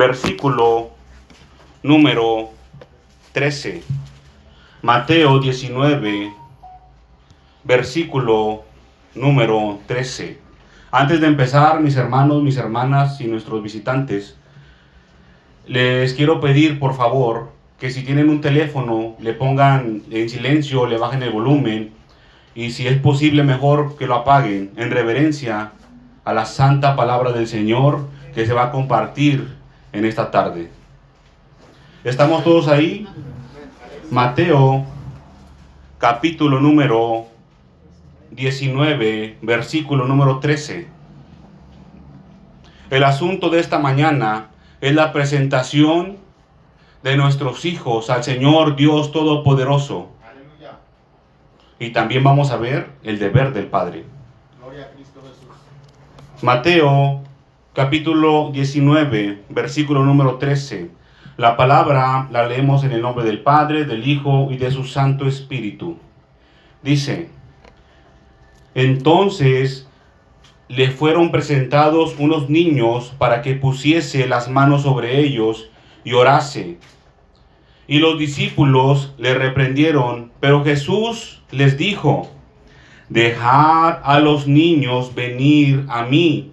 versículo número 13. Mateo 19, versículo número 13. Antes de empezar, mis hermanos, mis hermanas y nuestros visitantes, les quiero pedir, por favor, que si tienen un teléfono, le pongan en silencio, le bajen el volumen y si es posible mejor que lo apaguen en reverencia a la santa palabra del Señor que se va a compartir en esta tarde. ¿Estamos todos ahí? Mateo capítulo número 19, versículo número 13. El asunto de esta mañana es la presentación de nuestros hijos al Señor Dios Todopoderoso. Y también vamos a ver el deber del Padre. Mateo capítulo 19, versículo número 13. La palabra la leemos en el nombre del Padre, del Hijo y de su Santo Espíritu. Dice, entonces le fueron presentados unos niños para que pusiese las manos sobre ellos y orase. Y los discípulos le reprendieron, pero Jesús les dijo, dejad a los niños venir a mí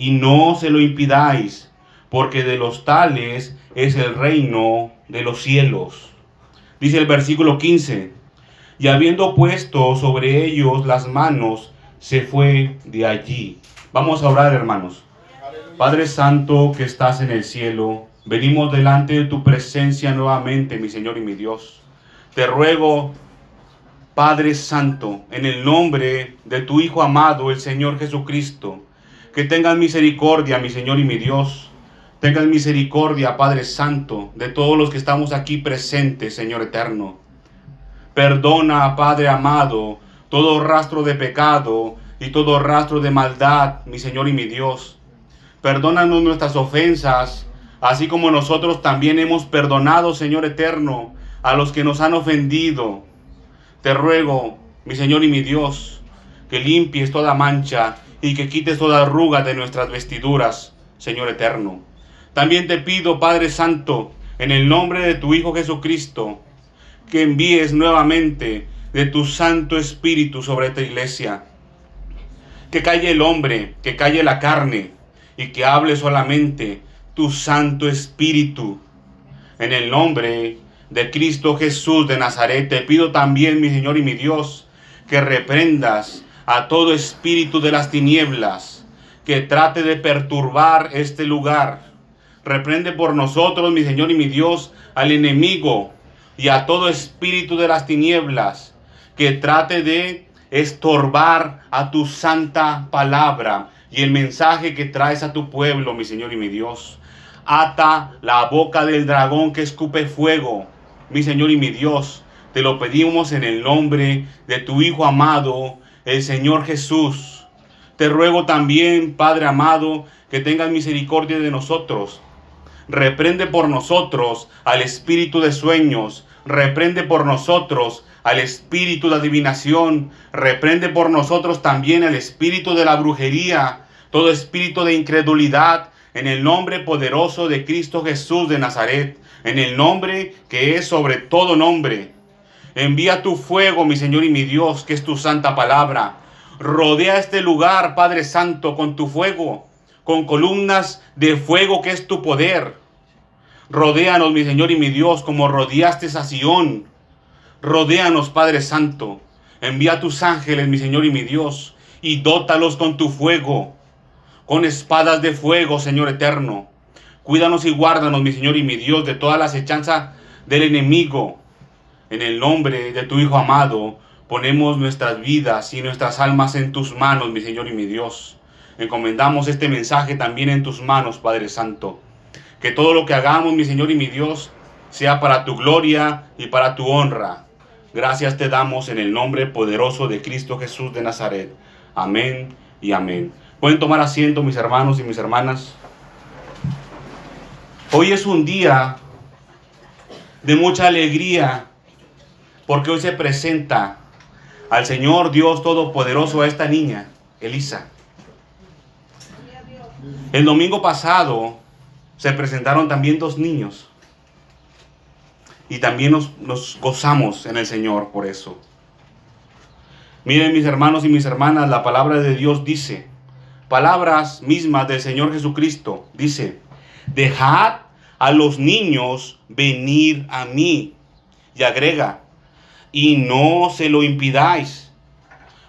y no se lo impidáis, porque de los tales es el reino de los cielos. Dice el versículo 15, y habiendo puesto sobre ellos las manos, se fue de allí. Vamos a orar, hermanos. Padre Santo que estás en el cielo, venimos delante de tu presencia nuevamente, mi Señor y mi Dios. Te ruego, Padre Santo, en el nombre de tu Hijo amado, el Señor Jesucristo, que tengas misericordia, mi Señor y mi Dios. Tengas misericordia, Padre Santo, de todos los que estamos aquí presentes, Señor eterno. Perdona, Padre amado, todo rastro de pecado y todo rastro de maldad, mi Señor y mi Dios. Perdónanos nuestras ofensas, así como nosotros también hemos perdonado, Señor eterno, a los que nos han ofendido. Te ruego, mi Señor y mi Dios, que limpies toda mancha y que quites toda arruga de nuestras vestiduras, Señor eterno. También te pido, Padre Santo, en el nombre de tu Hijo Jesucristo, que envíes nuevamente de tu Santo Espíritu sobre esta iglesia. Que calle el hombre, que calle la carne y que hable solamente tu Santo Espíritu. En el nombre de Cristo Jesús de Nazaret, te pido también, mi Señor y mi Dios, que reprendas a todo espíritu de las tinieblas que trate de perturbar este lugar Reprende por nosotros, mi Señor y mi Dios, al enemigo y a todo espíritu de las tinieblas que trate de estorbar a tu santa palabra y el mensaje que traes a tu pueblo, mi Señor y mi Dios. Ata la boca del dragón que escupe fuego, mi Señor y mi Dios. Te lo pedimos en el nombre de tu Hijo amado, el Señor Jesús. Te ruego también, Padre amado, que tengas misericordia de nosotros. Reprende por nosotros al espíritu de sueños, reprende por nosotros al espíritu de adivinación, reprende por nosotros también al espíritu de la brujería, todo espíritu de incredulidad, en el nombre poderoso de Cristo Jesús de Nazaret, en el nombre que es sobre todo nombre. Envía tu fuego, mi Señor y mi Dios, que es tu santa palabra. Rodea este lugar, Padre Santo, con tu fuego, con columnas de fuego que es tu poder. Rodéanos, mi Señor y mi Dios, como rodeaste a Sión. Rodéanos, Padre Santo. Envía tus ángeles, mi Señor y mi Dios, y dótalos con tu fuego, con espadas de fuego, Señor eterno. Cuídanos y guárdanos, mi Señor y mi Dios, de toda la acechanza del enemigo. En el nombre de tu Hijo amado, ponemos nuestras vidas y nuestras almas en tus manos, mi Señor y mi Dios. Encomendamos este mensaje también en tus manos, Padre Santo. Que todo lo que hagamos, mi Señor y mi Dios, sea para tu gloria y para tu honra. Gracias te damos en el nombre poderoso de Cristo Jesús de Nazaret. Amén y amén. Pueden tomar asiento mis hermanos y mis hermanas. Hoy es un día de mucha alegría porque hoy se presenta al Señor Dios Todopoderoso a esta niña, Elisa. El domingo pasado se presentaron también dos niños. Y también nos, gozamos en el Señor por eso. Miren mis hermanos y mis hermanas, la palabra de Dios dice, palabras mismas del Señor Jesucristo, dice, dejad a los niños venir a mí. Y agrega, y no se lo impidáis,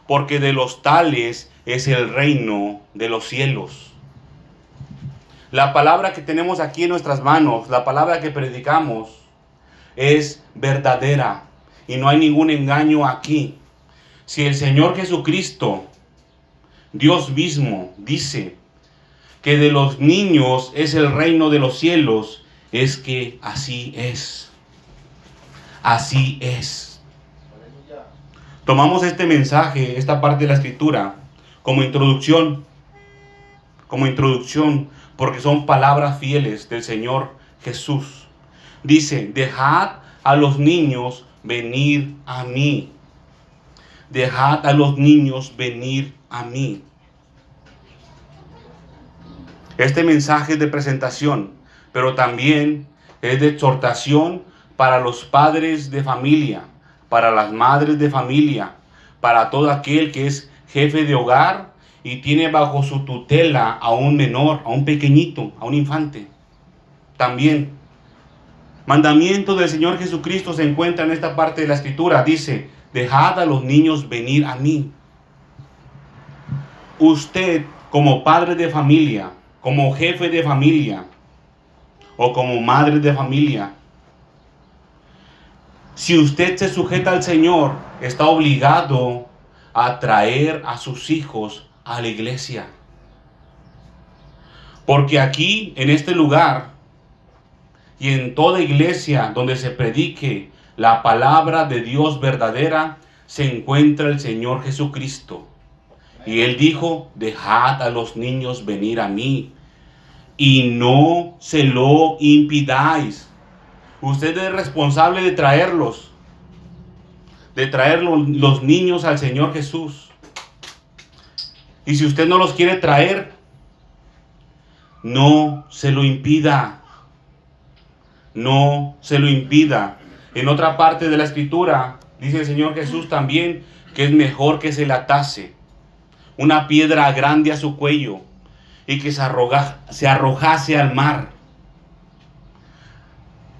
porque de los tales es el reino de los cielos. La palabra que tenemos aquí en nuestras manos, la palabra que predicamos, es verdadera y no hay ningún engaño aquí. Si el Señor Jesucristo, Dios mismo, dice que de los niños es el reino de los cielos, es que así es. Así es. Tomamos este mensaje, esta parte de la escritura, como introducción, como introducción, porque son palabras fieles del Señor Jesús. Dice, dejad a los niños venir a mí dejad a los niños venir a mí. Este mensaje es de presentación, pero también es de exhortación para los padres de familia, para las madres de familia, para todo aquel que es jefe de hogar y tiene bajo su tutela a un menor, a un pequeñito, a un infante. También, mandamiento del Señor Jesucristo se encuentra en esta parte de la escritura. Dice, dejad a los niños venir a mí. Usted como padre de familia, como jefe de familia o como madre de familia, si usted se sujeta al Señor, está obligado a traer a sus hijos a la iglesia. Porque aquí, en este lugar, y en toda iglesia donde se predique la palabra de Dios verdadera, se encuentra el Señor Jesucristo. Y Él dijo, dejad a los niños venir a mí y no se lo impidáis. Usted es responsable de traerlos, de traer los niños al Señor Jesús. Y si usted no los quiere traer, no se lo impida. No se lo impida. En otra parte de la escritura dice el Señor Jesús también que es mejor que se le atase una piedra grande a su cuello y que se, se arrojase al mar.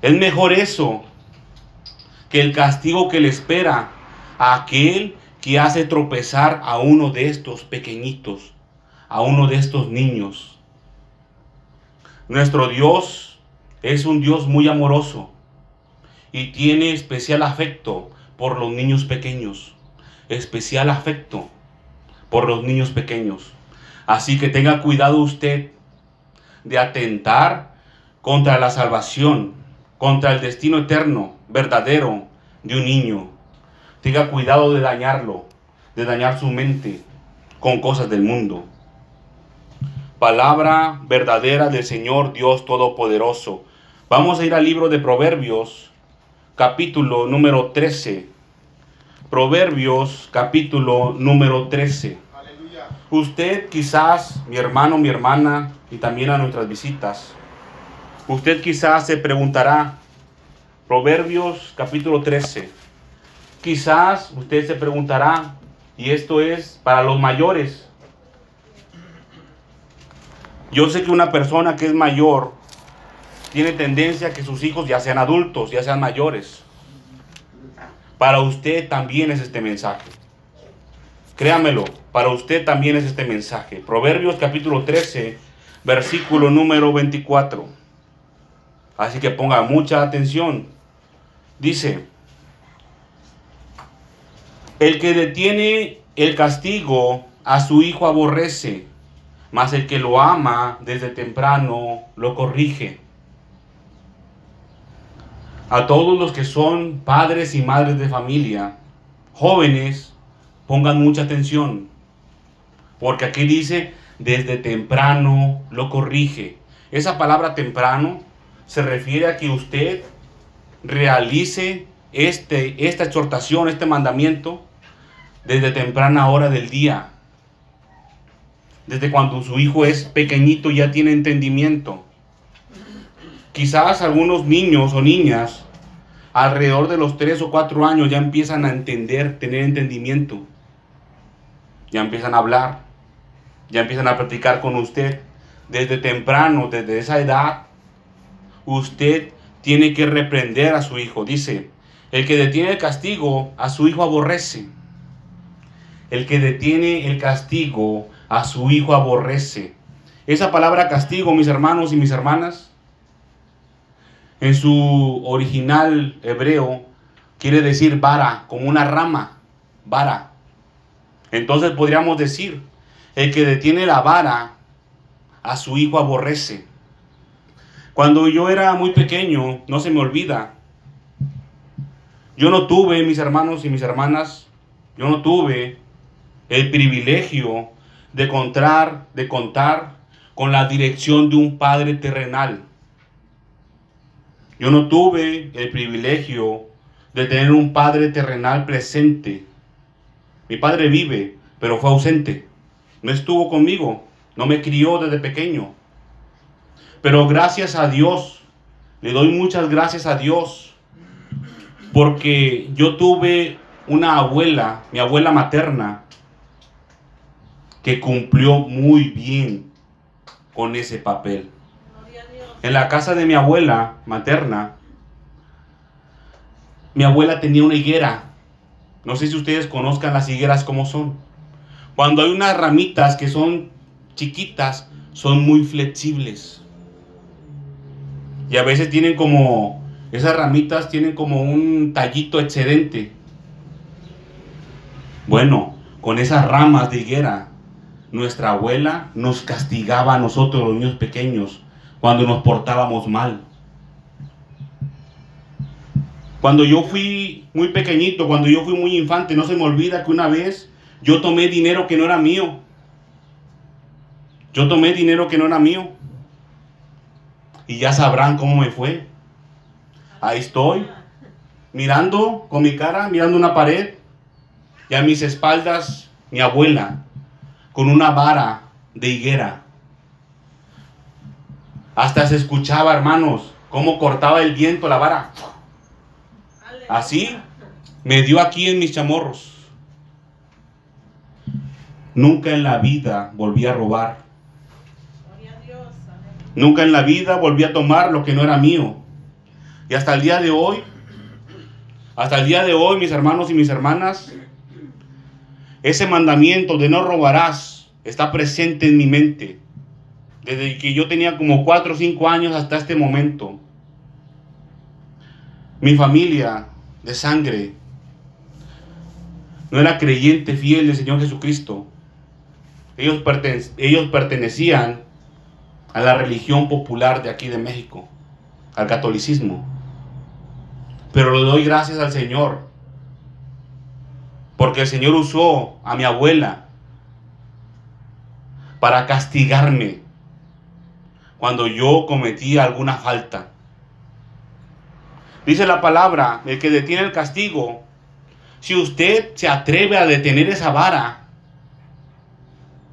Es mejor eso que el castigo que le espera a aquel que hace tropezar a uno de estos pequeñitos, a uno de estos niños. Nuestro Dios es un Dios muy amoroso y tiene especial afecto por los niños pequeños. Especial afecto por los niños pequeños. Así que tenga cuidado usted de atentar contra la salvación, contra el destino eterno, verdadero de un niño. Tenga cuidado de dañarlo, de dañar su mente con cosas del mundo. Palabra verdadera del Señor Dios Todopoderoso. Vamos a ir al libro de Proverbios, capítulo número 13. Proverbios capítulo número 13. Usted quizás, mi hermano, mi hermana, y también a nuestras visitas, usted quizás se preguntará, Proverbios capítulo 13, quizás usted se preguntará, y esto es para los mayores, yo sé que una persona que es mayor tiene tendencia a que sus hijos ya sean adultos, ya sean mayores. Para usted también es este mensaje. Créamelo, para usted también es este mensaje. Proverbios capítulo 13, versículo número 24. Así que ponga mucha atención. Dice, el que detiene el castigo a su hijo aborrece, mas el que lo ama desde temprano lo corrige a todos los que son padres y madres de familia, jóvenes, pongan mucha atención, porque aquí dice, desde temprano lo corrige. Esa palabra temprano se refiere a que usted realice este, esta exhortación, este mandamiento, desde temprana hora del día. Desde cuando su hijo es pequeñito ya tiene entendimiento. Quizás algunos niños o niñas alrededor de los tres o cuatro años ya empiezan a entender, tener entendimiento. Ya empiezan a hablar, ya empiezan a practicar con usted. Desde temprano, desde esa edad, usted tiene que reprender a su hijo. Dice, el que detiene el castigo a su hijo aborrece. El que detiene el castigo a su hijo aborrece. Esa palabra castigo, mis hermanos y mis hermanas, en su original hebreo quiere decir vara, como una rama, vara. Entonces podríamos decir, el que detiene la vara a su hijo aborrece. Cuando yo era muy pequeño, no se me olvida, yo no tuve, mis hermanos y mis hermanas, yo no tuve el privilegio de contar, de contar con la dirección de un padre terrenal. Yo no tuve el privilegio de tener un padre terrenal presente. Mi padre vive, pero fue ausente. No estuvo conmigo, no me crió desde pequeño. Pero gracias a Dios, le doy muchas gracias a Dios, porque yo tuve una abuela, mi abuela materna, que cumplió muy bien con ese papel. En la casa de mi abuela materna, mi abuela tenía una higuera. No sé si ustedes conozcan las higueras como son. Cuando hay unas ramitas que son chiquitas, son muy flexibles. Y a veces tienen como, esas ramitas tienen como un tallito excedente. Bueno, con esas ramas de higuera, nuestra abuela nos castigaba a nosotros los niños pequeños cuando nos portábamos mal. Cuando yo fui muy pequeñito, cuando yo fui muy infante, no se me olvida que una vez yo tomé dinero que no era mío. Yo tomé dinero que no era mío. Y ya sabrán cómo me fue. Ahí estoy, mirando con mi cara, mirando una pared. Y a mis espaldas, mi abuela, con una vara de higuera. Hasta se escuchaba, hermanos, cómo cortaba el viento la vara. Así me dio aquí en mis chamorros. Nunca en la vida volví a robar. Nunca en la vida volví a tomar lo que no era mío. Y hasta el día de hoy, hasta el día de hoy, mis hermanos y mis hermanas, ese mandamiento de no robarás está presente en mi mente desde que yo tenía como 4 o 5 años hasta este momento. Mi familia de sangre no era creyente fiel del Señor Jesucristo. Ellos, ellos pertenecían a la religión popular de aquí de México, al catolicismo. Pero le doy gracias al Señor, porque el Señor usó a mi abuela para castigarme cuando yo cometí alguna falta. Dice la palabra, el que detiene el castigo, si usted se atreve a detener esa vara,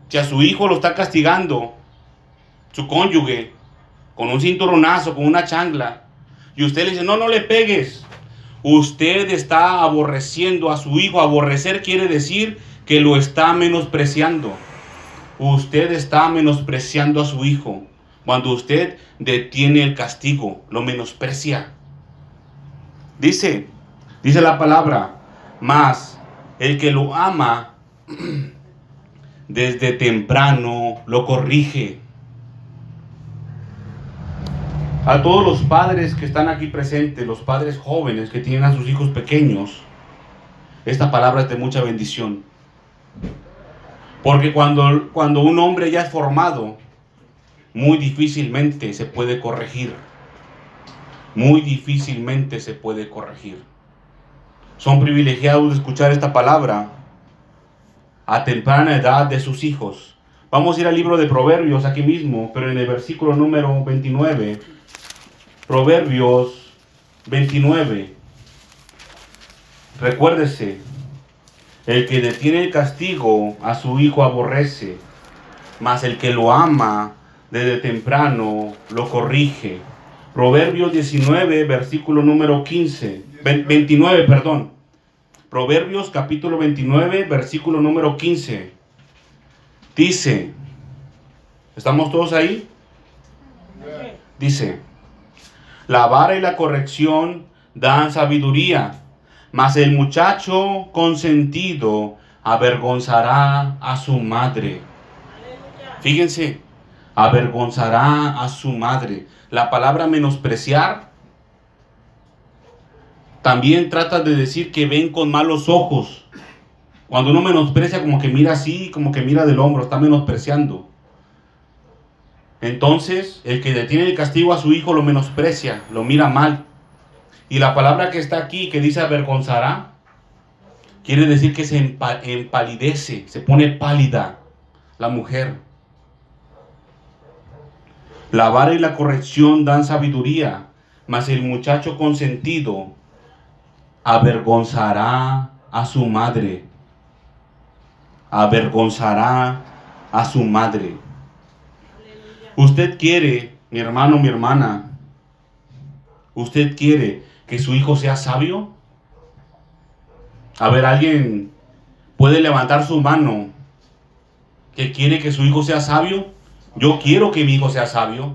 si a su hijo lo está castigando, su cónyuge, con un cinturonazo, con una changla, y usted le dice, no, no le pegues, usted está aborreciendo a su hijo. Aborrecer quiere decir que lo está menospreciando. Usted está menospreciando a su hijo. Cuando usted detiene el castigo, lo menosprecia. Dice, dice la palabra, más el que lo ama desde temprano lo corrige. A todos los padres que están aquí presentes, los padres jóvenes que tienen a sus hijos pequeños, esta palabra es de mucha bendición. Porque cuando, cuando un hombre ya es formado, muy difícilmente se puede corregir. Muy difícilmente se puede corregir. Son privilegiados de escuchar esta palabra a temprana edad de sus hijos. Vamos a ir al libro de Proverbios aquí mismo, pero en el versículo número 29. Proverbios 29. Recuérdese, el que detiene el castigo a su hijo aborrece, mas el que lo ama desde temprano lo corrige. Proverbios 19, versículo número 15. 29, perdón. Proverbios capítulo 29, versículo número 15. Dice, ¿estamos todos ahí? Dice, la vara y la corrección dan sabiduría, mas el muchacho consentido avergonzará a su madre. Fíjense, avergonzará a su madre. La palabra menospreciar también trata de decir que ven con malos ojos. Cuando uno menosprecia, como que mira así, como que mira del hombro, está menospreciando. Entonces, el que detiene el castigo a su hijo lo menosprecia, lo mira mal. Y la palabra que está aquí, que dice avergonzará, quiere decir que se empalidece, se pone pálida la mujer. La vara y la corrección dan sabiduría, mas el muchacho consentido avergonzará a su madre. Avergonzará a su madre. Usted quiere, mi hermano, mi hermana, usted quiere que su hijo sea sabio. A ver, alguien puede levantar su mano que quiere que su hijo sea sabio. Yo quiero que mi hijo sea sabio.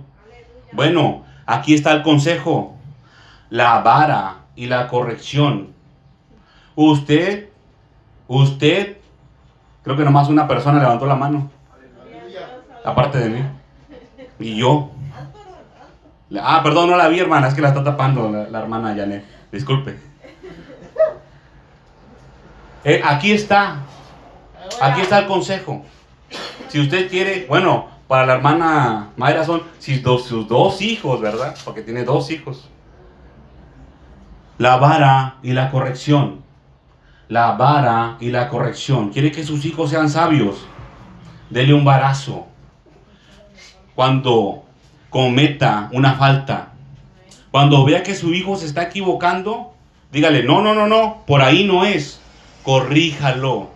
Bueno, aquí está el consejo. La vara y la corrección. Usted, usted, creo que nomás una persona levantó la mano. Aparte de mí. Y yo. Ah, perdón, no la vi, hermana. Es que la está tapando la, hermana Janet. Disculpe. Eh, aquí está. Aquí está el consejo. Si usted quiere, bueno, para la hermana Mayra son sus dos hijos, ¿verdad? Porque tiene dos hijos. La vara y la corrección. La vara y la corrección. Quiere que sus hijos sean sabios. Dele un barazo. Cuando cometa una falta. Cuando vea que su hijo se está equivocando, dígale, no, no, no, no, por ahí no es. Corríjalo.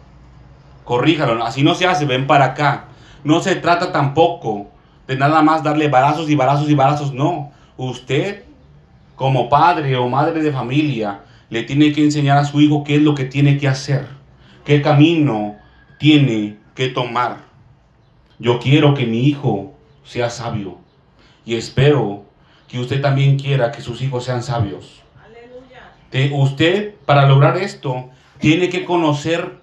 Corríjalo. Así no se hace, ven para acá. No se trata tampoco de nada más darle barazos y barazos y barazos, no. Usted, como padre o madre de familia, le tiene que enseñar a su hijo qué es lo que tiene que hacer, qué camino tiene que tomar. Yo quiero que mi hijo sea sabio y espero que usted también quiera que sus hijos sean sabios. Aleluya. usted, para lograr esto, tiene que conocer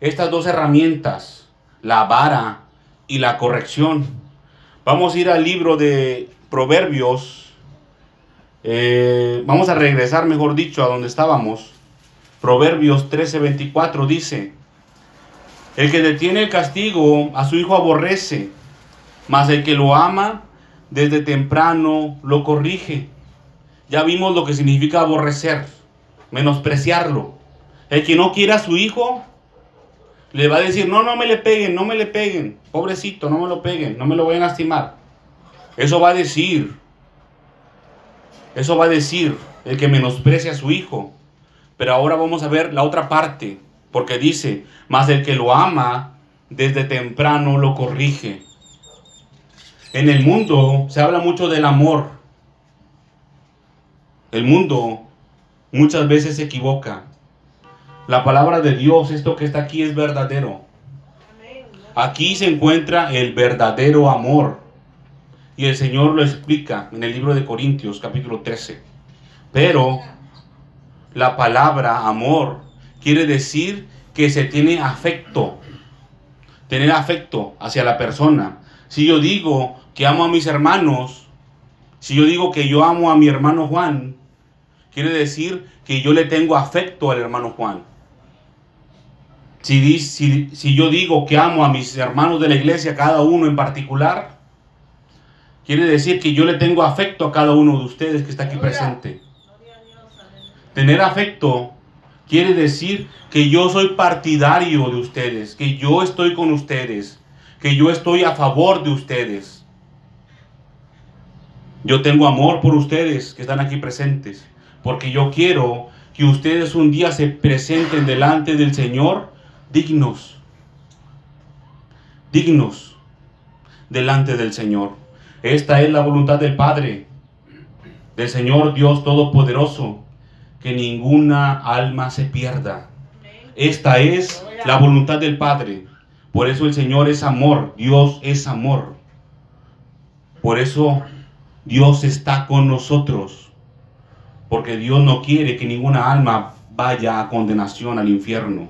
estas dos herramientas, la vara y la corrección. Vamos a ir al libro de Proverbios. Eh, vamos a regresar, mejor dicho, a donde estábamos. Proverbios 13:24 dice, el que detiene el castigo a su hijo aborrece, mas el que lo ama desde temprano lo corrige. Ya vimos lo que significa aborrecer, menospreciarlo. El que no quiera a su hijo le va a decir, no, no me le peguen, no me le peguen, pobrecito, no me lo peguen, no me lo voy a lastimar. Eso va a decir, eso va a decir el que menosprecia a su hijo. Pero ahora vamos a ver la otra parte, porque dice, más el que lo ama, desde temprano lo corrige. En el mundo se habla mucho del amor. El mundo muchas veces se equivoca. La palabra de Dios, esto que está aquí es verdadero. Aquí se encuentra el verdadero amor. Y el Señor lo explica en el libro de Corintios capítulo 13. Pero la palabra amor quiere decir que se tiene afecto. Tener afecto hacia la persona. Si yo digo que amo a mis hermanos, si yo digo que yo amo a mi hermano Juan, quiere decir que yo le tengo afecto al hermano Juan. Si, si, yo digo que amo a mis hermanos de la iglesia, cada uno en particular, quiere decir que yo le tengo afecto a cada uno de ustedes que está aquí presente. Tener afecto quiere decir que yo soy partidario de ustedes, que yo estoy con ustedes, que yo estoy a favor de ustedes. Yo tengo amor por ustedes que están aquí presentes, porque yo quiero que ustedes un día se presenten delante del Señor dignos, dignos delante del Señor. Esta es la voluntad del Padre, del Señor Dios Todopoderoso, que ninguna alma se pierda. Esta es la voluntad del Padre. Por eso el Señor es amor, Dios es amor. Por eso Dios está con nosotros. Porque Dios no quiere que ninguna alma vaya a condenación al infierno.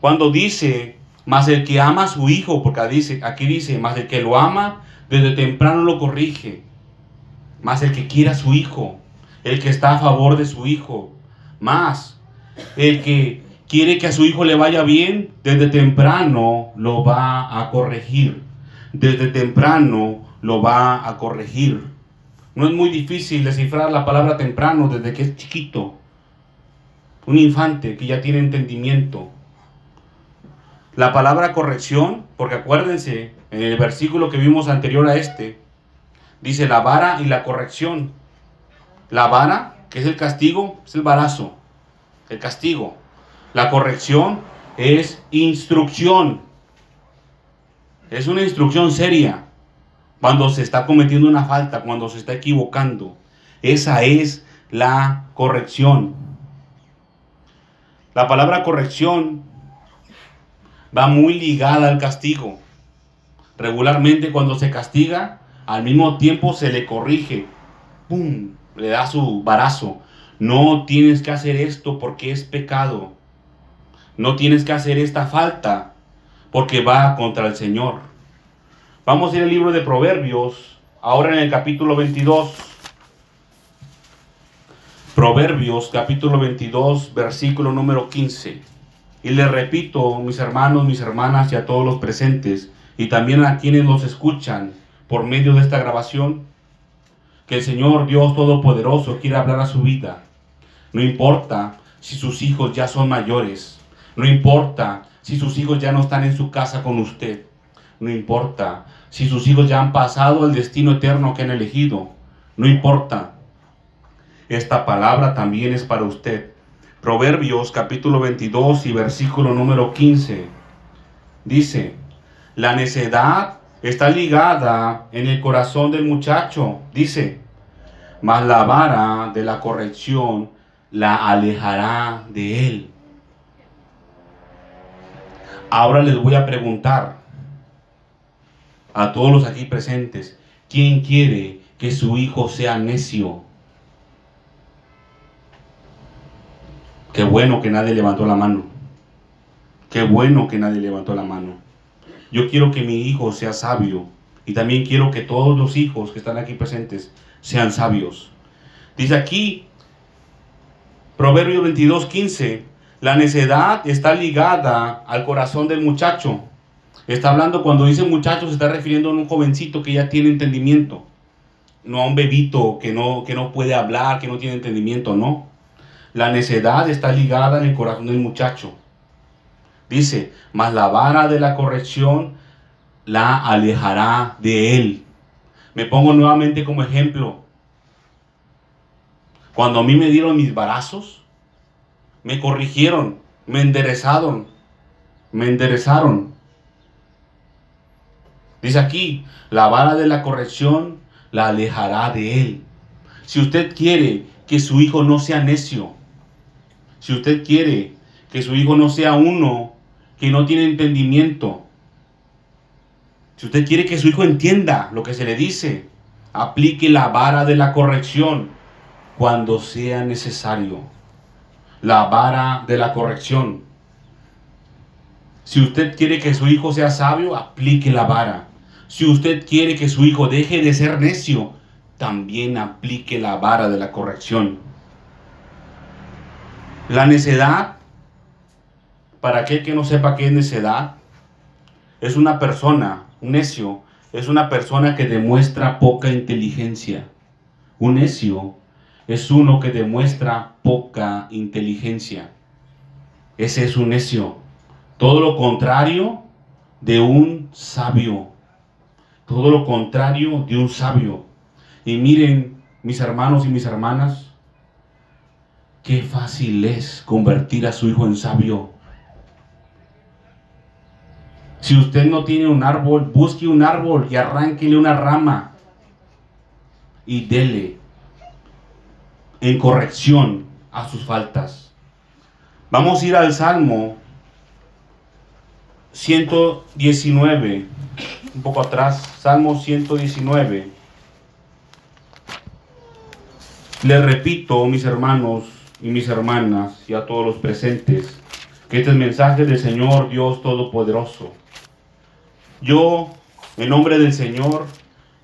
Cuando dice, más el que ama a su hijo, porque aquí dice, más el que lo ama, desde temprano lo corrige. Más el que quiera a su hijo, el que está a favor de su hijo. Más el que quiere que a su hijo le vaya bien, desde temprano lo va a corregir. Desde temprano lo va a corregir. No es muy difícil descifrar la palabra temprano desde que es chiquito. Un infante que ya tiene entendimiento. La palabra corrección, porque acuérdense, en el versículo que vimos anterior a este, dice la vara y la corrección. La vara, que es el castigo, es el barazo, el castigo. La corrección es instrucción. Es una instrucción seria cuando se está cometiendo una falta, cuando se está equivocando. Esa es la corrección. La palabra corrección va muy ligada al castigo. Regularmente cuando se castiga, al mismo tiempo se le corrige. ¡Pum! Le da su barazo. No tienes que hacer esto porque es pecado. No tienes que hacer esta falta porque va contra el Señor. Vamos a ir al libro de Proverbios, ahora en el capítulo 22. Proverbios, capítulo 22, versículo número 15. Y le repito, mis hermanos, mis hermanas y a todos los presentes, y también a quienes nos escuchan por medio de esta grabación, que el Señor Dios Todopoderoso quiere hablar a su vida. No importa si sus hijos ya son mayores, no importa si sus hijos ya no están en su casa con usted no importa. Si sus hijos ya han pasado el destino eterno que han elegido, no importa. Esta palabra también es para usted. Proverbios capítulo 22 y versículo número 15. Dice, la necedad está ligada en el corazón del muchacho. Dice, mas la vara de la corrección la alejará de él. Ahora les voy a preguntar, a todos los aquí presentes, ¿quién quiere que su hijo sea necio? Qué bueno que nadie levantó la mano. Qué bueno que nadie levantó la mano. Yo quiero que mi hijo sea sabio y también quiero que todos los hijos que están aquí presentes sean sabios. Dice aquí, Proverbio 22, 15, la necedad está ligada al corazón del muchacho Está hablando, cuando dice muchacho, se está refiriendo a un jovencito que ya tiene entendimiento. No a un bebito que no, que no puede hablar, que no tiene entendimiento, no. La necedad está ligada en el corazón del muchacho. Dice, mas la vara de la corrección la alejará de él. Me pongo nuevamente como ejemplo. Cuando a mí me dieron mis barazos, me corrigieron, me enderezaron, me enderezaron. Dice aquí, la vara de la corrección la alejará de él. Si usted quiere que su hijo no sea necio, si usted quiere que su hijo no sea uno que no tiene entendimiento, si usted quiere que su hijo entienda lo que se le dice, aplique la vara de la corrección cuando sea necesario. La vara de la corrección. Si usted quiere que su hijo sea sabio, aplique la vara. Si usted quiere que su hijo deje de ser necio, también aplique la vara de la corrección. La necedad, para aquel que no sepa qué es necedad, es una persona, un necio, es una persona que demuestra poca inteligencia. Un necio es uno que demuestra poca inteligencia. Ese es un necio. Todo lo contrario de un sabio todo lo contrario de un sabio. Y miren, mis hermanos y mis hermanas, qué fácil es convertir a su hijo en sabio. Si usted no tiene un árbol, busque un árbol y arránquele una rama. y dele en corrección a sus faltas. Vamos a ir al Salmo 119, un poco atrás, Salmo 119. Le repito, mis hermanos y mis hermanas, y a todos los presentes, que este es mensaje del Señor Dios Todopoderoso. Yo, en nombre del Señor,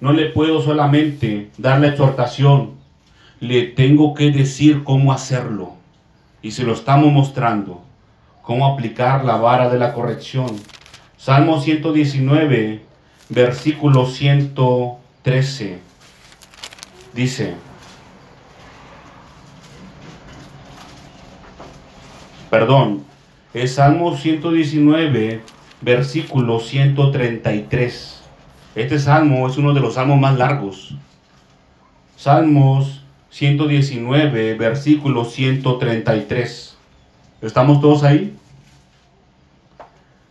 no le puedo solamente dar la exhortación, le tengo que decir cómo hacerlo. Y se lo estamos mostrando, cómo aplicar la vara de la corrección. Salmo 119, versículo 113. Dice, perdón, es Salmo 119, versículo 133. Este salmo es uno de los salmos más largos. Salmos 119, versículo 133. ¿Estamos todos ahí?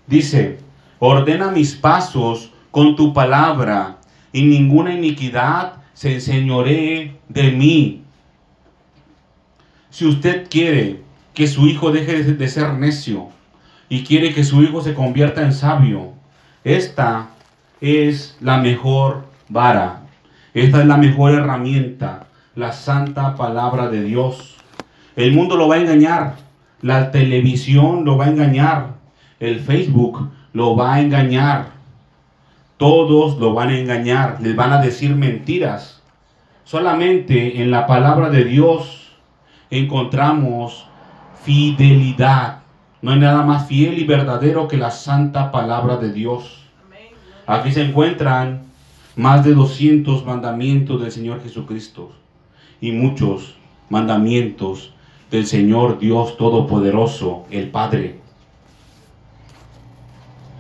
Dice, ordena mis pasos con tu palabra y ninguna iniquidad se enseñoree de mí. Si usted quiere que su hijo deje de ser necio y quiere que su hijo se convierta en sabio, esta es la mejor vara. Esta es la mejor herramienta, la santa palabra de Dios. El mundo lo va a engañar, la televisión lo va a engañar, el Facebook lo va a engañar, todos lo van a engañar, les van a decir mentiras. Solamente en la palabra de Dios encontramos fidelidad. No hay nada más fiel y verdadero que la santa palabra de Dios. Aquí se encuentran más de 200 mandamientos del Señor Jesucristo y muchos mandamientos del Señor Dios Todopoderoso, el Padre.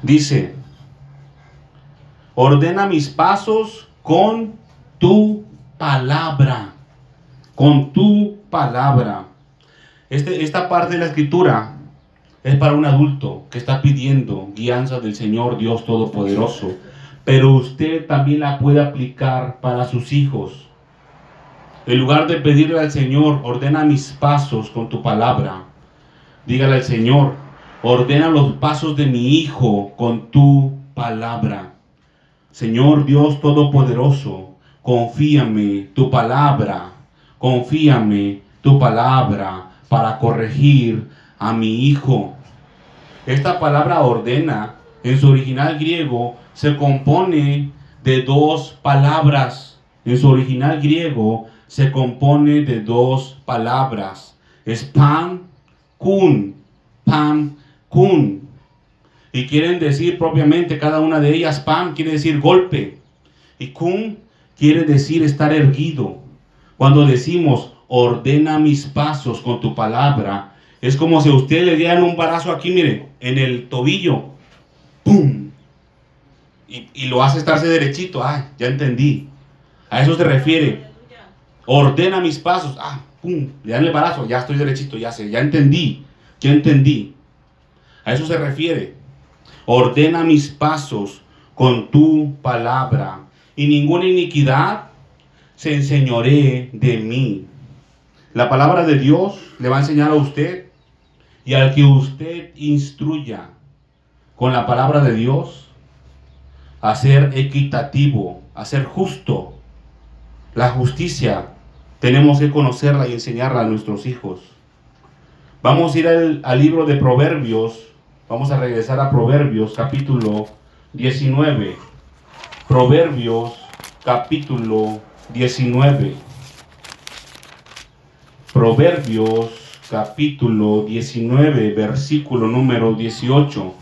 Dice, ordena mis pasos con tu palabra, con tu palabra. Este, esta parte de la escritura es para un adulto que está pidiendo guianza del Señor Dios Todopoderoso. Pero usted también la puede aplicar para sus hijos. En lugar de pedirle al Señor, ordena mis pasos con tu palabra. Dígale al Señor, ordena los pasos de mi hijo con tu palabra. Señor Dios Todopoderoso, confíame tu palabra, confíame tu palabra para corregir a mi hijo. Esta palabra ordena en su original griego se compone de dos palabras. En su original griego se compone de dos palabras. Es pan, kun, pan, kun. Y quieren decir propiamente cada una de ellas, pan quiere decir golpe. Y kun quiere decir estar erguido. Cuando decimos, ordena mis pasos con tu palabra, es como si usted le dieran un barazo aquí, mire, en el tobillo. ¡Pum! Y, lo hace estarse derechito. Ah, ya entendí. A eso se refiere. Ordena mis pasos. Ah, pum, le dan el barazo. Ya estoy derechito, ya sé, ya entendí. Ya entendí. A eso se refiere. Ordena mis pasos con tu palabra. Y ninguna iniquidad se enseñoree de mí. La palabra de Dios le va a enseñar a usted y al que usted instruya con la palabra de Dios a ser equitativo, a ser justo. La justicia tenemos que conocerla y enseñarla a nuestros hijos. Vamos a ir al, libro de Proverbios, vamos a regresar a Proverbios capítulo 19. Proverbios capítulo 19. Proverbios capítulo 19, versículo número 18.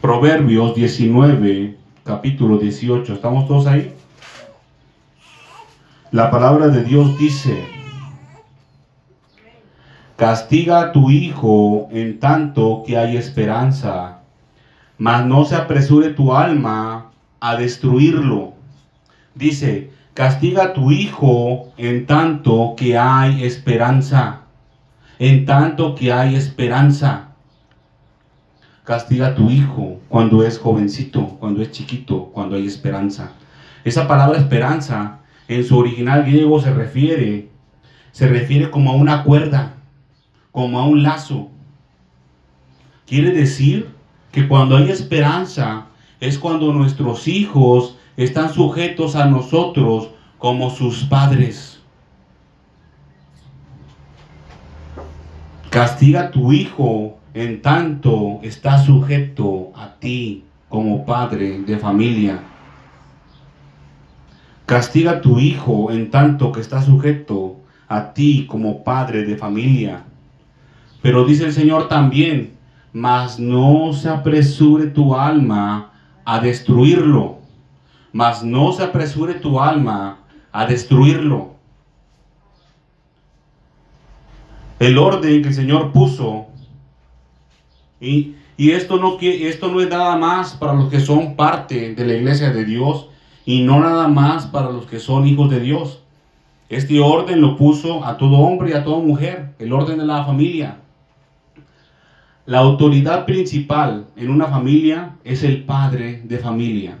Proverbios 19, capítulo 18. ¿Estamos todos ahí? La palabra de Dios dice, castiga a tu hijo en tanto que hay esperanza, mas no se apresure tu alma a destruirlo. Dice, Castiga a tu hijo en tanto que hay esperanza. En tanto que hay esperanza. Castiga a tu hijo cuando es jovencito, cuando es chiquito, cuando hay esperanza. Esa palabra esperanza en su original griego se refiere, se refiere como a una cuerda, como a un lazo. Quiere decir que cuando hay esperanza es cuando nuestros hijos están sujetos a nosotros como sus padres. Castiga a tu hijo en tanto está sujeto a ti como padre de familia. Castiga a tu hijo en tanto que está sujeto a ti como padre de familia. Pero dice el Señor también, mas no se apresure tu alma a destruirlo, mas no se apresure tu alma a destruirlo. El orden que el Señor puso, y, y esto, no, esto no es nada más para los que son parte de la iglesia de Dios, y no nada más para los que son hijos de Dios. Este orden lo puso a todo hombre y a toda mujer, el orden de la familia. La autoridad principal en una familia es el padre de familia.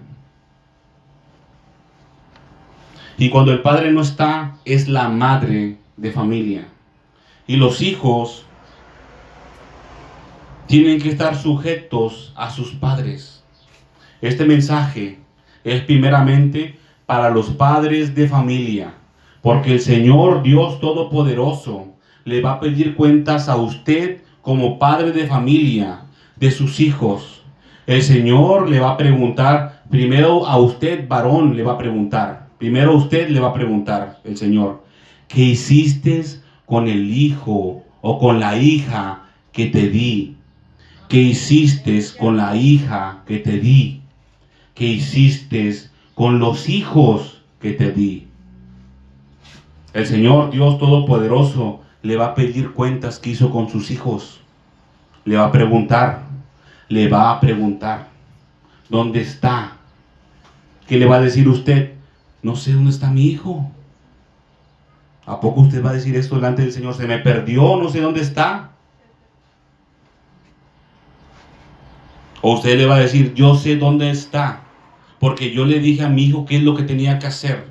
Y cuando el padre no está, es la madre de familia. Y los hijos tienen que estar sujetos a sus padres. Este mensaje es primeramente para los padres de familia, porque el Señor Dios Todopoderoso le va a pedir cuentas a usted como padre de familia de sus hijos. El Señor le va a preguntar, primero a usted varón le va a preguntar, primero a usted le va a preguntar el Señor, ¿qué hiciste con el hijo o con la hija que te di? ¿Qué hiciste con la hija que te di? ¿Qué hiciste con los hijos que te di. El Señor Dios Todopoderoso le va a pedir cuentas que hizo con sus hijos. Le va a preguntar, le va a preguntar, ¿dónde está? ¿Qué le va a decir usted? No sé dónde está mi hijo. ¿A poco usted va a decir esto delante del Señor? Se me perdió, no sé dónde está. O usted le va a decir, yo sé dónde está porque yo le dije a mi hijo qué es lo que tenía que hacer,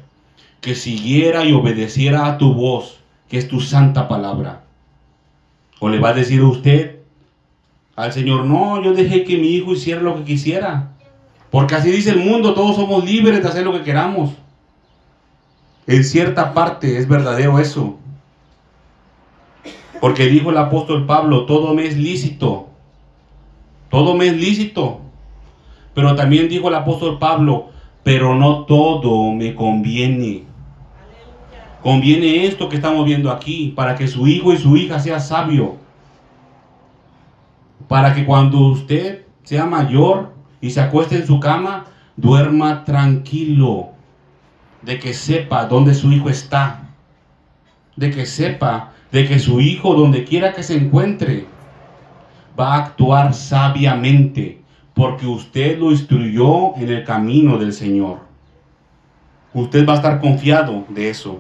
que siguiera y obedeciera a tu voz, que es tu santa palabra. O le va a decir usted al Señor, no, yo dejé que mi hijo hiciera lo que quisiera, porque así dice el mundo, todos somos libres de hacer lo que queramos. En cierta parte es verdadero eso. Porque dijo el apóstol Pablo, todo me es lícito. Todo me es lícito. Pero también dijo el apóstol Pablo, pero no todo me conviene. Conviene esto que estamos viendo aquí, para que su hijo y su hija sea sabio. Para que cuando usted sea mayor y se acueste en su cama, duerma tranquilo. De que sepa dónde su hijo está. De que sepa de que su hijo, donde quiera que se encuentre, va a actuar sabiamente porque usted lo instruyó en el camino del Señor. Usted va a estar confiado de eso.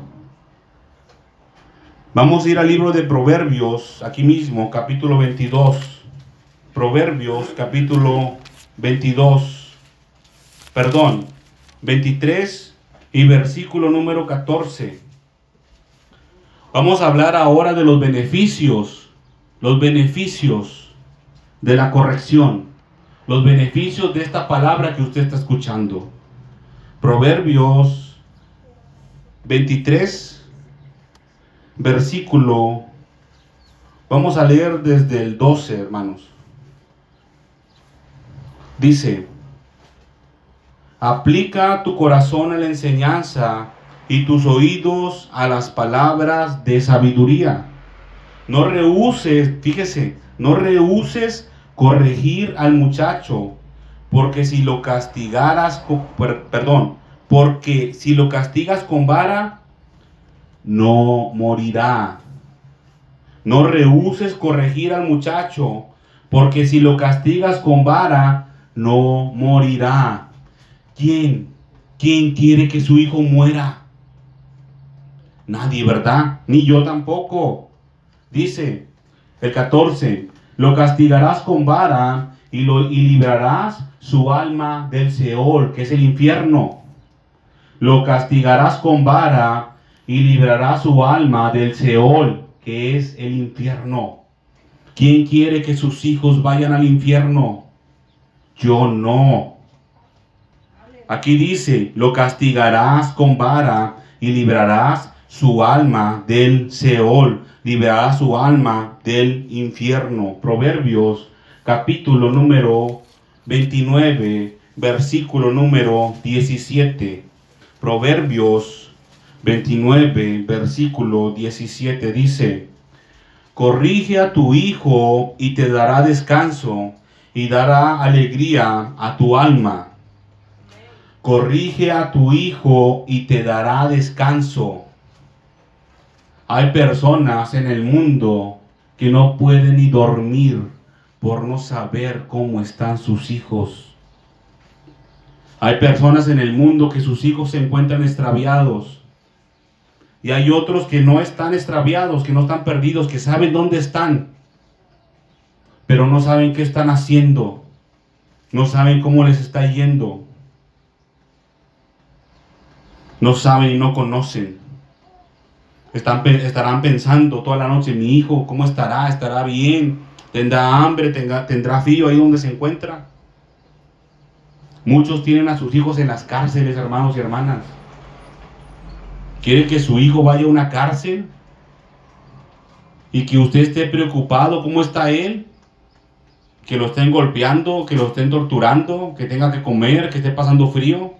Vamos a ir al libro de Proverbios, aquí mismo, capítulo 22. Proverbios, capítulo 22. Perdón, 23 y versículo número 14. Vamos a hablar ahora de los beneficios, los beneficios de la corrección los beneficios de esta palabra que usted está escuchando. Proverbios 23, versículo, vamos a leer desde el 12, hermanos. Dice, aplica tu corazón a la enseñanza y tus oídos a las palabras de sabiduría. No rehuses, fíjese, no rehuses corregir al muchacho, porque si lo castigaras, perdón, porque si lo castigas con vara, no morirá. No rehuses corregir al muchacho, porque si lo castigas con vara, no morirá. ¿Quién? ¿Quién quiere que su hijo muera? Nadie, ¿verdad? Ni yo tampoco. Dice el 14, lo castigarás con vara y, lo, y librarás su alma del Seol, que es el infierno. lo castigarás con vara y librarás su alma del Seol, que es el infierno. ¿Quién quiere que sus hijos vayan al infierno? Yo no. Aquí dice, lo castigarás con vara y librarás su alma del Seol, librarás su alma del infierno. Proverbios capítulo número 29, versículo número 17. Proverbios 29, versículo 17 dice, Corrige a tu hijo y te dará descanso y dará alegría a tu alma. Corrige a tu hijo y te dará descanso. Hay personas en el mundo que no pueden ni dormir por no saber cómo están sus hijos. Hay personas en el mundo que sus hijos se encuentran extraviados. Y hay otros que no están extraviados, que no están perdidos, que saben dónde están. Pero no saben qué están haciendo. No saben cómo les está yendo. No saben y no conocen. Están, estarán pensando toda la noche, mi hijo, ¿cómo estará? ¿Estará bien? ¿Tendrá hambre? ¿Tendrá, tendrá frío ahí donde se encuentra? Muchos tienen a sus hijos en las cárceles, hermanos y hermanas. ¿Quiere que su hijo vaya a una cárcel? Y que usted esté preocupado, ¿cómo está él? Que lo estén golpeando, que lo estén torturando, que tenga que comer, que esté pasando frío.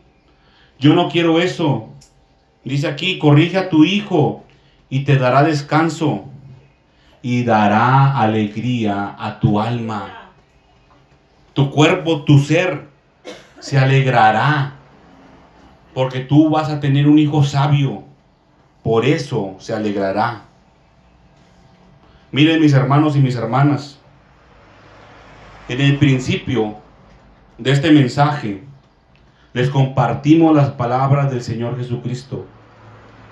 Yo no quiero eso. Dice aquí, corrige a tu hijo y te dará descanso y dará alegría a tu alma. Tu cuerpo, tu ser se alegrará porque tú vas a tener un hijo sabio. Por eso se alegrará. Miren mis hermanos y mis hermanas, en el principio de este mensaje les compartimos las palabras del Señor Jesucristo.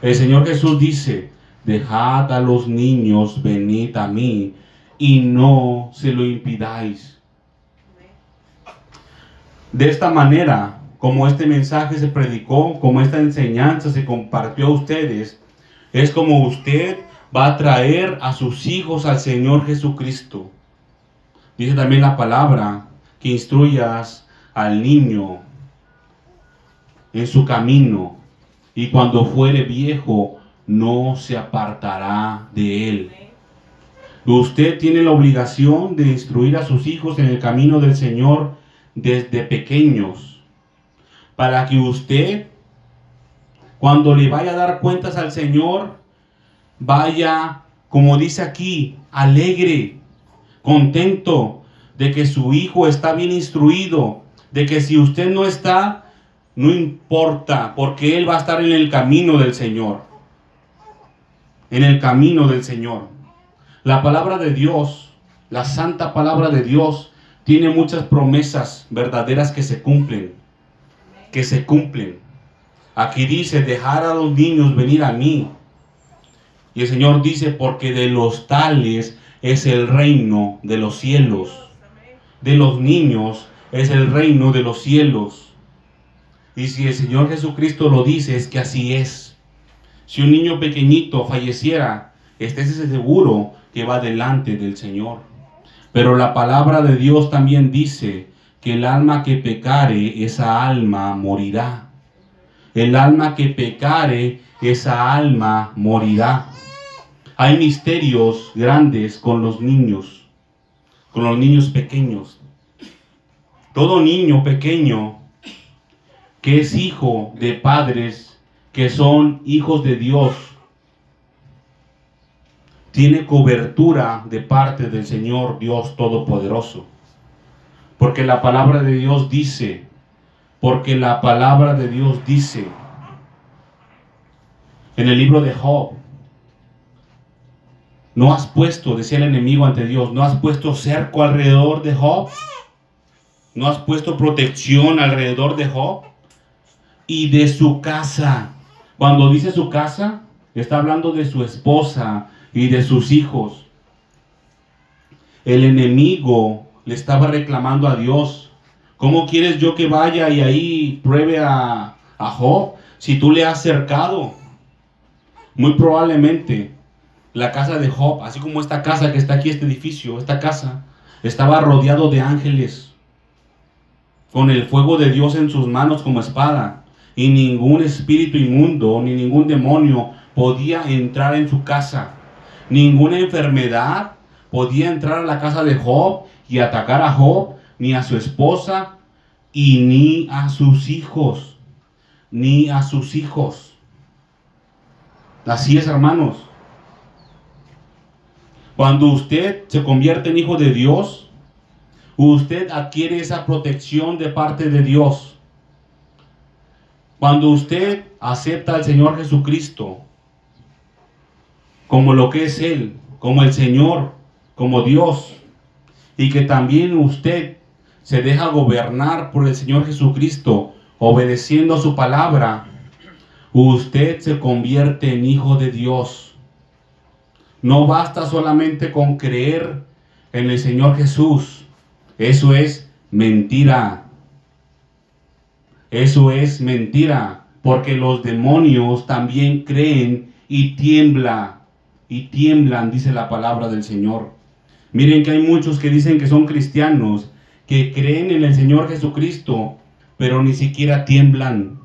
El Señor Jesús dice, dejad a los niños venid a mí y no se lo impidáis de esta manera, como este mensaje se predicó, como esta enseñanza se compartió a ustedes, es como usted va a traer a sus hijos al Señor Jesucristo. Dice también la palabra que instruyas al niño en su camino y cuando fuere viejo no se apartará de él. Usted tiene la obligación de instruir a sus hijos en el camino del Señor desde pequeños, para que usted, cuando le vaya a dar cuentas al Señor, vaya, como dice aquí, alegre, contento de que su hijo está bien instruido, de que si usted no está, no importa, porque él va a estar en el camino del Señor. En el camino del Señor. La palabra de Dios, la santa palabra de Dios, tiene muchas promesas verdaderas que se cumplen, que se cumplen. Aquí dice, dejar a los niños venir a mí. Y el Señor dice, porque de los tales es el reino de los cielos. De los niños es el reino de los cielos. Y si el Señor Jesucristo lo dice, es que así es. Si un niño pequeñito falleciera, estés seguro que va delante del Señor. Pero la palabra de Dios también dice que el alma que pecare, esa alma morirá. El alma que pecare, esa alma morirá. Hay misterios grandes con los niños, con los niños pequeños. Todo niño pequeño que es hijo de padres que son hijos de Dios, tiene cobertura de parte del Señor Dios Todopoderoso. Porque la palabra de Dios dice, porque la palabra de Dios dice en el libro de Job, no has puesto, decía el enemigo ante Dios, no has puesto cerco alrededor de Job, no has puesto protección alrededor de Job y de su casa. Cuando dice su casa, está hablando de su esposa, y de sus hijos. El enemigo le estaba reclamando a Dios, ¿cómo quieres yo que vaya y ahí pruebe a, a Job? si tú le has cercado, muy probablemente la casa de Job, así como esta casa que está aquí, este edificio, esta casa, estaba rodeado de ángeles, con el fuego de Dios en sus manos como espada, y ningún espíritu inmundo ni ningún demonio podía entrar en su casa. Ninguna enfermedad podía entrar a la casa de Job y atacar a Job, ni a su esposa, y ni a sus hijos, ni a sus hijos. Así es, hermanos. Cuando usted se convierte en hijo de Dios, usted adquiere esa protección de parte de Dios. Cuando usted acepta al Señor Jesucristo como lo que es Él, como el Señor, como Dios, y que también usted se deja gobernar por el Señor Jesucristo, obedeciendo su palabra, usted se convierte en hijo de Dios. No basta solamente con creer en el Señor Jesús. Eso es mentira. Eso es mentira, porque los demonios también creen y tiemblan, y tiemblan, dice la palabra del Señor. Miren que hay muchos que dicen que son cristianos, que creen en el Señor Jesucristo, pero ni siquiera tiemblan,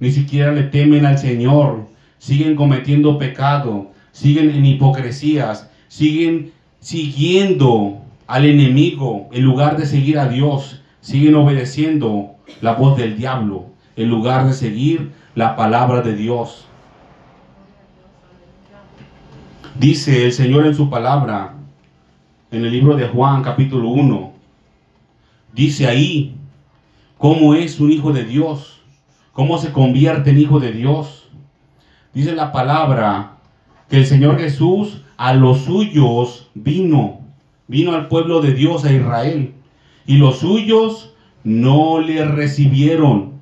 ni siquiera le temen al Señor, siguen cometiendo pecado, siguen en hipocresías, siguen siguiendo al enemigo en lugar de seguir a Dios, siguen obedeciendo la voz del diablo en lugar de seguir la palabra de Dios. Dice el Señor en su palabra, en el libro de Juan capítulo 1, dice ahí cómo es un hijo de Dios, cómo se convierte en hijo de Dios. Dice la palabra que el Señor Jesús a los suyos vino, vino al pueblo de Dios, a Israel, y los suyos no le recibieron.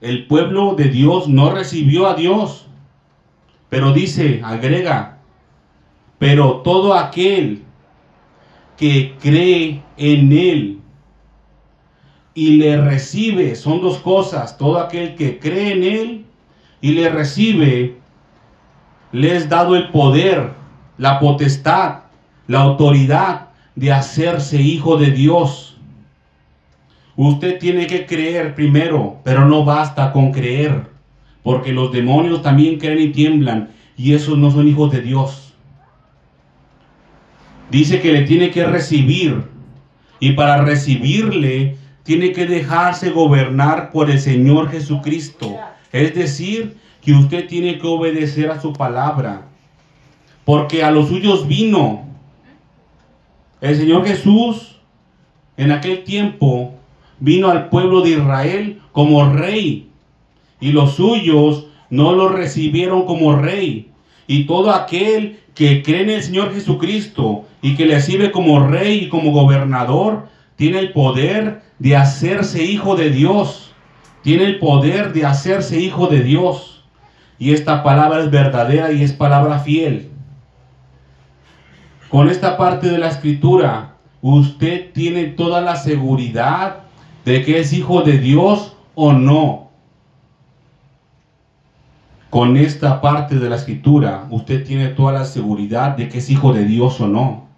El pueblo de Dios no recibió a Dios, pero dice, agrega, pero todo aquel que cree en Él y le recibe, son dos cosas, todo aquel que cree en Él y le recibe, le es dado el poder, la potestad, la autoridad de hacerse hijo de Dios. Usted tiene que creer primero, pero no basta con creer, porque los demonios también creen y tiemblan, y esos no son hijos de Dios. Dice que le tiene que recibir, y para recibirle tiene que dejarse gobernar por el Señor Jesucristo. Es decir, que usted tiene que obedecer a su palabra. Porque a los suyos vino. El Señor Jesús en aquel tiempo vino al pueblo de Israel como rey. Y los suyos no lo recibieron como rey. Y todo aquel que cree en el Señor Jesucristo y que le sirve como rey y como gobernador, tiene el poder de hacerse hijo de Dios. Tiene el poder de hacerse hijo de Dios. Y esta palabra es verdadera y es palabra fiel. Con esta parte de la escritura, usted tiene toda la seguridad de que es hijo de Dios o no. Con esta parte de la escritura, usted tiene toda la seguridad de que es hijo de Dios o no.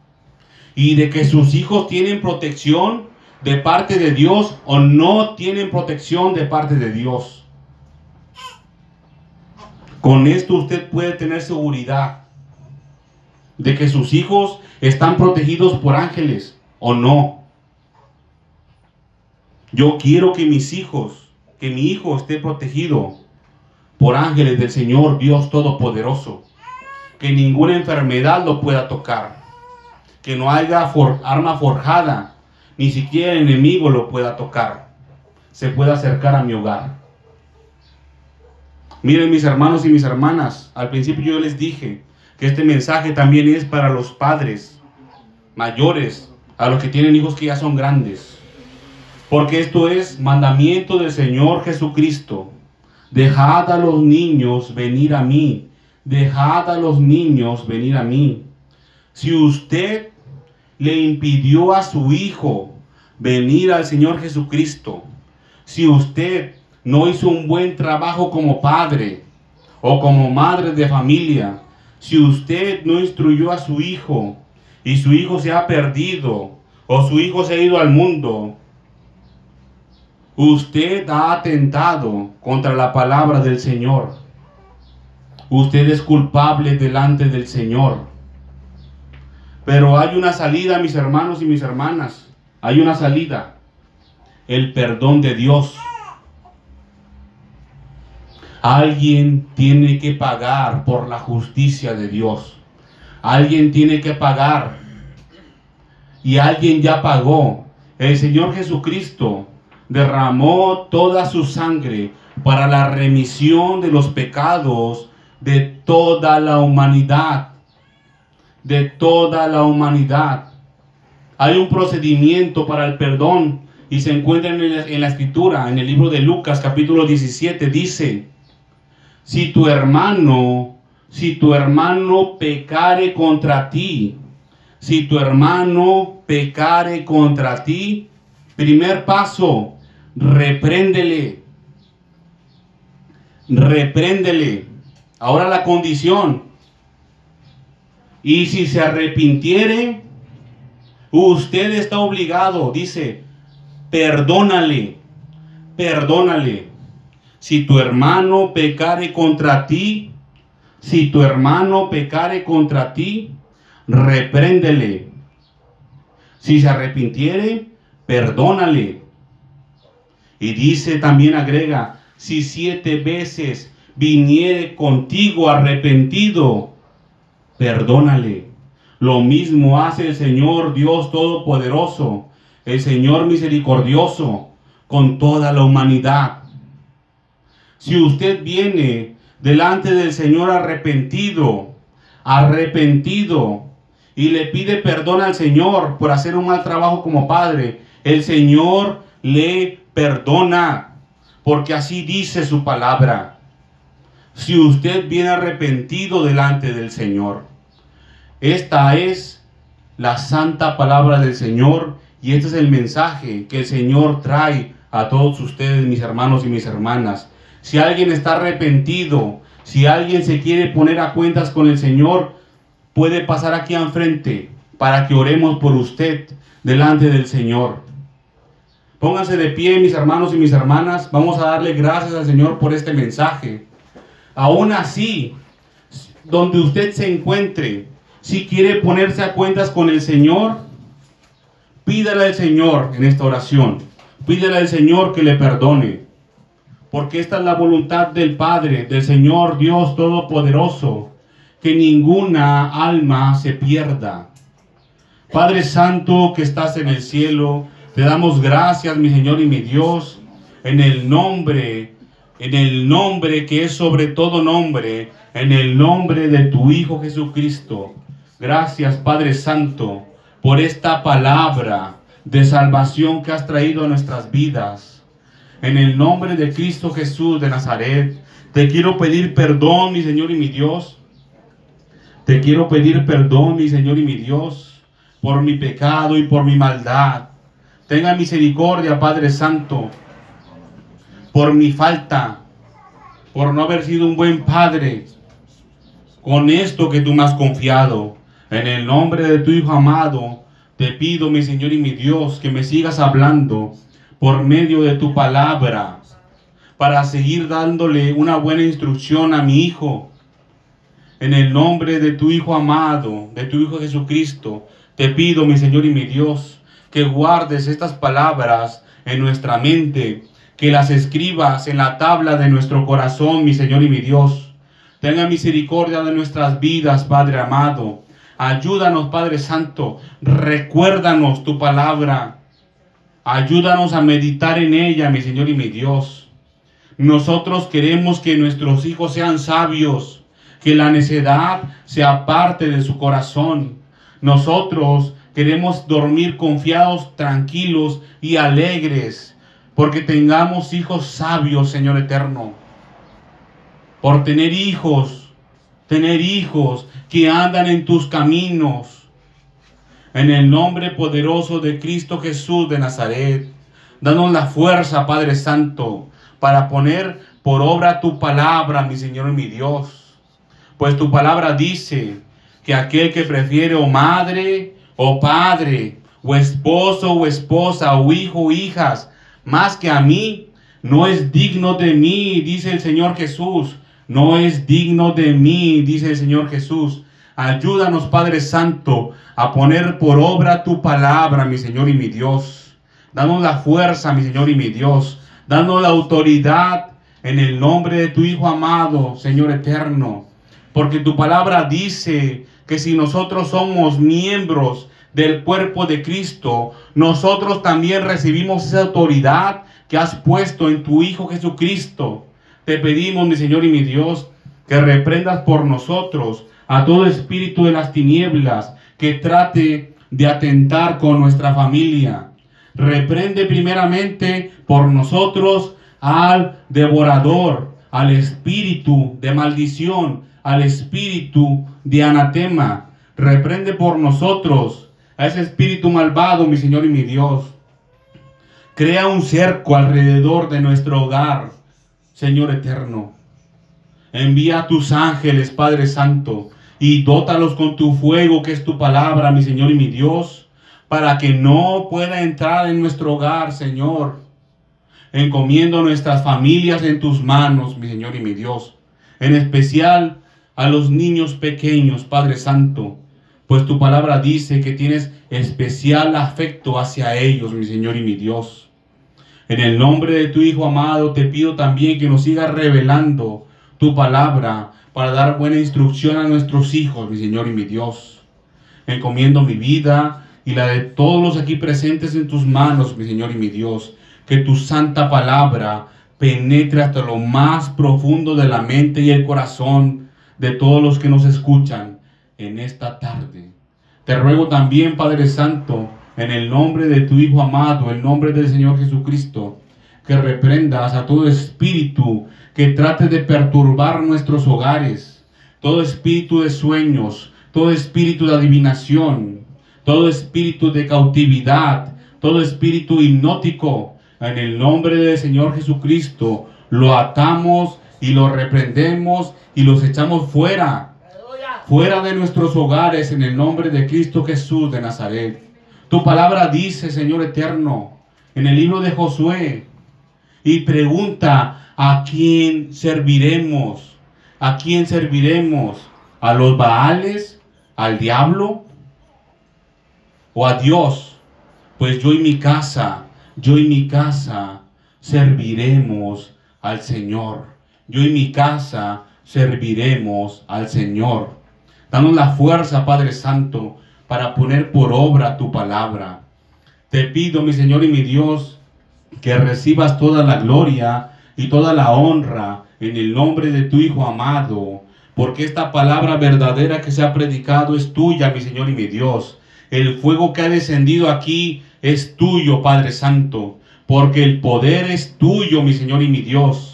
Y de que sus hijos tienen protección de parte de Dios o no tienen protección de parte de Dios. Con esto usted puede tener seguridad de que sus hijos están protegidos por ángeles o no. Yo quiero que mis hijos, que mi hijo esté protegido por ángeles del Señor Dios Todopoderoso. Que ninguna enfermedad lo pueda tocar. Que no haya arma forjada ni siquiera el enemigo lo pueda tocar, se pueda acercar a mi hogar. Miren mis hermanos y mis hermanas, al principio yo les dije que este mensaje también es para los padres mayores, a los que tienen hijos que ya son grandes. Porque esto es mandamiento del Señor Jesucristo. Dejad a los niños venir a mí. Dejad a los niños venir a mí. Si usted le impidió a su hijo venir al Señor Jesucristo, si usted no hizo un buen trabajo como padre o como madre de familia, si usted no instruyó a su hijo y su hijo se ha perdido o su hijo se ha ido al mundo, usted ha atentado contra la palabra del Señor. Usted es culpable delante del Señor. Pero hay una salida, mis hermanos y mis hermanas. Hay una salida. El perdón de Dios. Alguien tiene que pagar por la justicia de Dios. Alguien tiene que pagar. Y alguien ya pagó. El Señor Jesucristo derramó toda su sangre para la remisión de los pecados de toda la humanidad. De toda la humanidad. Hay un procedimiento para el perdón y se encuentra en la, en la escritura, en el libro de Lucas capítulo 17, dice, si tu hermano, si tu hermano pecare contra ti, si tu hermano pecare contra ti, primer paso, repréndele. Repréndele. Ahora la condición. Y si se arrepintiere, usted está obligado, dice, perdónale, perdónale. Si tu hermano pecare contra ti, si tu hermano pecare contra ti, repréndele. Si se arrepintiere, perdónale. Y dice también agrega, si siete veces viniere contigo arrepentido, perdónale. Lo mismo hace el Señor Dios Todopoderoso, el Señor misericordioso con toda la humanidad. Si usted viene delante del Señor arrepentido, arrepentido, y le pide perdón al Señor por hacer un mal trabajo como padre, el Señor le perdona, porque así dice su palabra. Si usted viene arrepentido delante del Señor, esta es la santa palabra del Señor y este es el mensaje que el Señor trae a todos ustedes, mis hermanos y mis hermanas. Si alguien está arrepentido, si alguien se quiere poner a cuentas con el Señor, puede pasar aquí enfrente para que oremos por usted delante del Señor. Pónganse de pie, mis hermanos y mis hermanas. Vamos a darle gracias al Señor por este mensaje. Aún así, donde usted se encuentre, si quiere ponerse a cuentas con el Señor, pídale al Señor en esta oración. Pídale al Señor que le perdone porque esta es la voluntad del Padre, del Señor Dios Todopoderoso, que ninguna alma se pierda. Padre Santo que estás en el cielo, te damos gracias, mi Señor y mi Dios, en el nombre, en el nombre que es sobre todo nombre, en el nombre de tu Hijo Jesucristo. Gracias, Padre Santo, por esta palabra de salvación que has traído a nuestras vidas. En el nombre de Cristo Jesús de Nazaret, te quiero pedir perdón, mi Señor y mi Dios. Te quiero pedir perdón, mi Señor y mi Dios, por mi pecado y por mi maldad. Tenga misericordia, Padre Santo, por mi falta, por no haber sido un buen Padre, con esto que tú me has confiado. En el nombre de tu Hijo amado, te pido, mi Señor y mi Dios, que me sigas hablando por medio de tu palabra para seguir dándole una buena instrucción a mi hijo. En el nombre de tu Hijo amado, de tu Hijo Jesucristo, te pido, mi Señor y mi Dios, que guardes estas palabras en nuestra mente, que las escribas en la tabla de nuestro corazón, mi Señor y mi Dios. Tenga misericordia de nuestras vidas, Padre amado. Ayúdanos, Padre Santo. Recuérdanos tu palabra. Ayúdanos a meditar en ella, mi Señor y mi Dios. Nosotros queremos que nuestros hijos sean sabios, que la necedad sea parte de su corazón. Nosotros queremos dormir confiados, tranquilos y alegres, porque tengamos hijos sabios, Señor eterno. Por tener hijos, tener hijos que andan en tus caminos en el nombre poderoso de Cristo Jesús de Nazaret. Danos la fuerza, Padre Santo, para poner por obra tu palabra, mi Señor y mi Dios. Pues tu palabra dice que aquel que prefiere o madre o padre, o esposo o esposa, o hijo o hijas, más que a mí, no es digno de mí, dice el Señor Jesús. No es digno de mí, dice el Señor Jesús. Ayúdanos, Padre Santo, a poner por obra tu palabra, mi Señor y mi Dios. Danos la fuerza, mi Señor y mi Dios. Danos la autoridad en el nombre de tu Hijo amado, Señor eterno. Porque tu palabra dice que si nosotros somos miembros del cuerpo de Cristo, nosotros también recibimos esa autoridad que has puesto en tu Hijo Jesucristo. Te pedimos, mi Señor y mi Dios, que reprendas por nosotros a todo espíritu de las tinieblas que trate de atentar con nuestra familia. Reprende primeramente por nosotros al devorador, al espíritu de maldición, al espíritu de anatema. Reprende por nosotros a ese espíritu malvado, mi Señor y mi Dios. Crea un cerco alrededor de nuestro hogar, Señor eterno. Envía a tus ángeles, Padre Santo, y dótalos con tu fuego, que es tu palabra, mi Señor y mi Dios, para que no pueda entrar en nuestro hogar, Señor. Encomiendo nuestras familias en tus manos, mi Señor y mi Dios. En especial a los niños pequeños, Padre Santo, pues tu palabra dice que tienes especial afecto hacia ellos, mi Señor y mi Dios. En el nombre de tu Hijo amado, te pido también que nos sigas revelando tu palabra para dar buena instrucción a nuestros hijos, mi Señor y mi Dios. Encomiendo mi vida y la de todos los aquí presentes en tus manos, mi Señor y mi Dios. Que tu santa palabra penetre hasta lo más profundo de la mente y el corazón de todos los que nos escuchan en esta tarde. Te ruego también, Padre Santo, en el nombre de tu Hijo amado, en el nombre del Señor Jesucristo, que reprendas a todo espíritu que trate de perturbar nuestros hogares, todo espíritu de sueños, todo espíritu de adivinación, todo espíritu de cautividad, todo espíritu hipnótico, en el nombre del Señor Jesucristo, lo atamos y lo reprendemos y los echamos fuera fuera de nuestros hogares en el nombre de Cristo Jesús de Nazaret. Tu palabra dice, Señor eterno, en el libro de Josué, y pregunta, ¿a quién serviremos? ¿A quién serviremos? ¿A los Baales? ¿Al diablo? ¿O a Dios? Pues yo y mi casa, yo y mi casa serviremos al Señor. Yo y mi casa serviremos al Señor. Danos la fuerza, Padre Santo, para poner por obra tu palabra. Te pido, mi Señor y mi Dios, que recibas toda la gloria y toda la honra en el nombre de tu Hijo amado, porque esta palabra verdadera que se ha predicado es tuya, mi Señor y mi Dios. El fuego que ha descendido aquí es tuyo, Padre Santo, porque el poder es tuyo, mi Señor y mi Dios.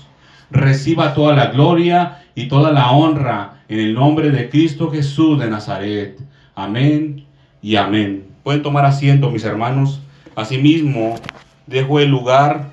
Reciba toda la gloria y toda la honra en el nombre de Cristo Jesús de Nazaret. Amén y amén. Pueden tomar asiento, mis hermanos. Asimismo, dejo el lugar